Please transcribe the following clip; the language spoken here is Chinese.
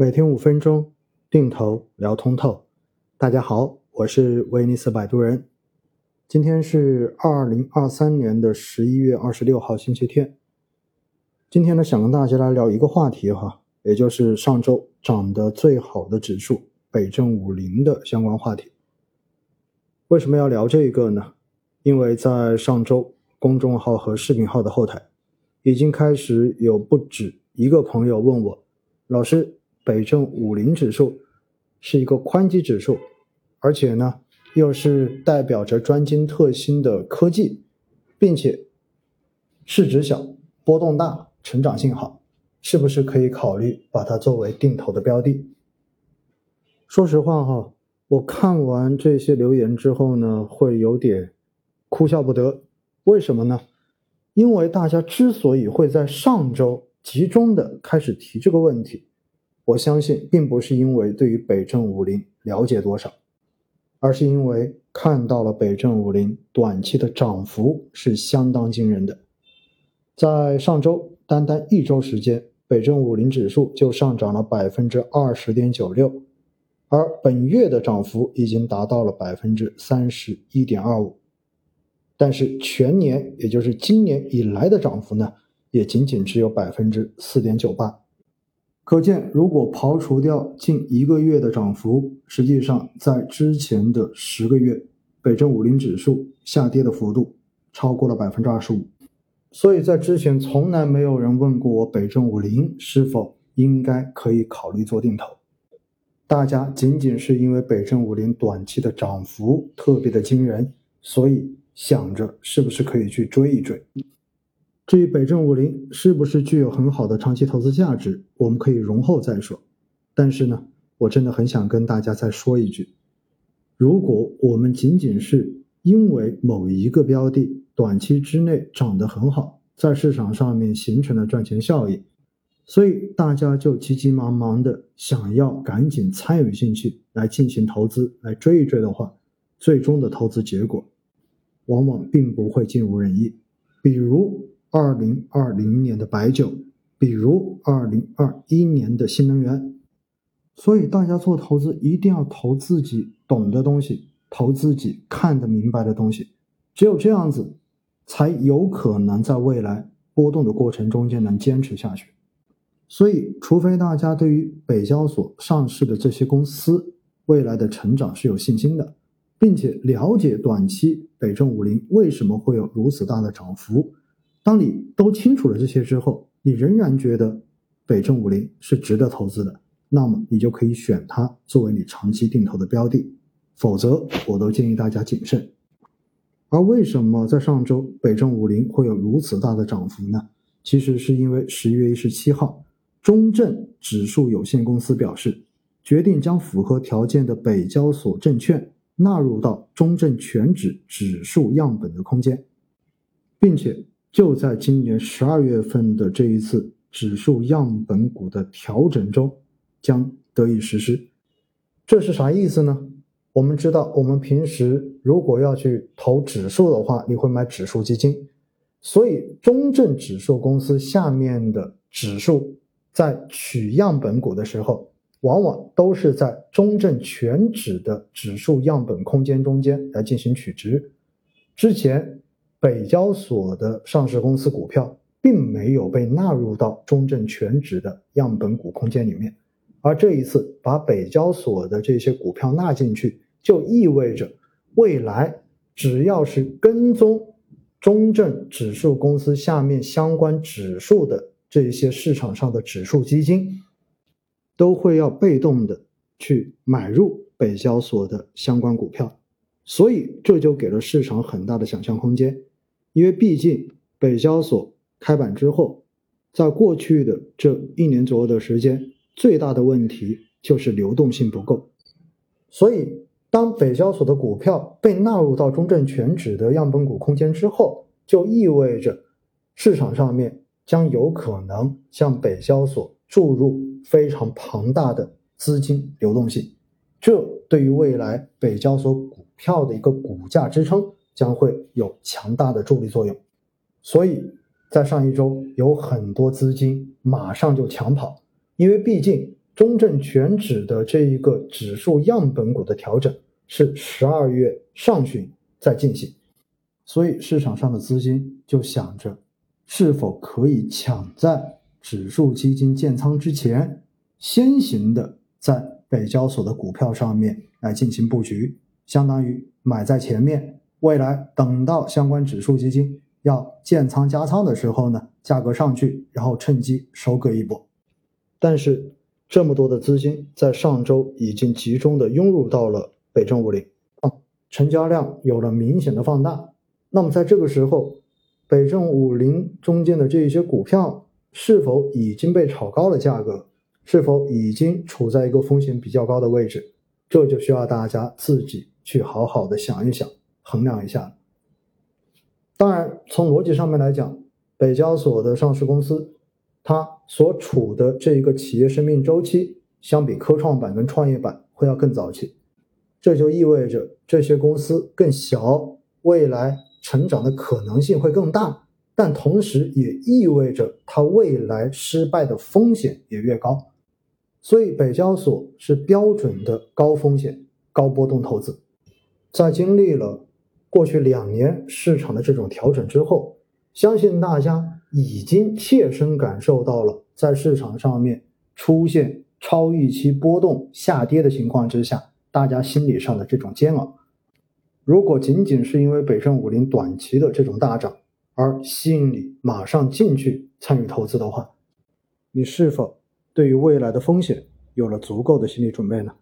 每天五分钟，定投聊通透。大家好，我是威尼斯摆渡人。今天是二零二三年的十一月二十六号，星期天。今天呢，想跟大家来聊一个话题哈，也就是上周涨得最好的指数北证五零的相关话题。为什么要聊这个呢？因为在上周公众号和视频号的后台，已经开始有不止一个朋友问我，老师。北证五零指数是一个宽基指数，而且呢，又是代表着专精特新的科技，并且市值小、波动大、成长性好，是不是可以考虑把它作为定投的标的？说实话哈，我看完这些留言之后呢，会有点哭笑不得。为什么呢？因为大家之所以会在上周集中的开始提这个问题。我相信，并不是因为对于北证五零了解多少，而是因为看到了北证五零短期的涨幅是相当惊人的。在上周，单单一周时间，北证五零指数就上涨了百分之二十点九六，而本月的涨幅已经达到了百分之三十一点二五。但是全年，也就是今年以来的涨幅呢，也仅仅只有百分之四点九八。可见，如果刨除掉近一个月的涨幅，实际上在之前的十个月，北证五零指数下跌的幅度超过了百分之二十五。所以在之前，从来没有人问过我北证五零是否应该可以考虑做定投。大家仅仅是因为北证五零短期的涨幅特别的惊人，所以想着是不是可以去追一追。至于北证五零是不是具有很好的长期投资价值，我们可以容后再说。但是呢，我真的很想跟大家再说一句：如果我们仅仅是因为某一个标的短期之内涨得很好，在市场上面形成了赚钱效应，所以大家就急急忙忙的想要赶紧参与进去来进行投资，来追一追的话，最终的投资结果往往并不会尽如人意。比如，二零二零年的白酒，比如二零二一年的新能源，所以大家做投资一定要投自己懂的东西，投自己看得明白的东西，只有这样子，才有可能在未来波动的过程中间能坚持下去。所以，除非大家对于北交所上市的这些公司未来的成长是有信心的，并且了解短期北证五零为什么会有如此大的涨幅。当你都清楚了这些之后，你仍然觉得北证五零是值得投资的，那么你就可以选它作为你长期定投的标的。否则，我都建议大家谨慎。而为什么在上周北证五零会有如此大的涨幅呢？其实是因为十一月一十七号，中证指数有限公司表示，决定将符合条件的北交所证券纳入到中证全指指数样本的空间，并且。就在今年十二月份的这一次指数样本股的调整中，将得以实施。这是啥意思呢？我们知道，我们平时如果要去投指数的话，你会买指数基金。所以，中证指数公司下面的指数在取样本股的时候，往往都是在中证全指的指数样本空间中间来进行取值。之前。北交所的上市公司股票并没有被纳入到中证全指的样本股空间里面，而这一次把北交所的这些股票纳进去，就意味着未来只要是跟踪中证指数公司下面相关指数的这些市场上的指数基金，都会要被动的去买入北交所的相关股票，所以这就给了市场很大的想象空间。因为毕竟北交所开板之后，在过去的这一年左右的时间，最大的问题就是流动性不够。所以，当北交所的股票被纳入到中证全指的样本股空间之后，就意味着市场上面将有可能向北交所注入非常庞大的资金流动性。这对于未来北交所股票的一个股价支撑。将会有强大的助力作用，所以在上一周有很多资金马上就抢跑，因为毕竟中证全指的这一个指数样本股的调整是十二月上旬在进行，所以市场上的资金就想着是否可以抢在指数基金建仓之前，先行的在北交所的股票上面来进行布局，相当于买在前面，未来等到相关指数基金要建仓加仓的时候呢，价格上去，然后趁机收割一波，但是。这么多的资金在上周已经集中的涌入到了北证五零，成交量有了明显的放大。那么在这个时候，北证五零中间的这一些股票是否已经被炒高了价格？是否已经处在一个风险比较高的位置？这就需要大家自己去好好的想一想，衡量一下。当然，从逻辑上面来讲，北交所的上市公司。它所处的这一个企业生命周期，相比科创板跟创业板会要更早期，这就意味着这些公司更小，未来成长的可能性会更大，但同时也意味着它未来失败的风险也越高。所以，北交所是标准的高风险、高波动投资。在经历了过去两年市场的这种调整之后，相信大家。已经切身感受到了，在市场上面出现超预期波动下跌的情况之下，大家心理上的这种煎熬。如果仅仅是因为北证五零短期的这种大涨而吸引你马上进去参与投资的话，你是否对于未来的风险有了足够的心理准备呢？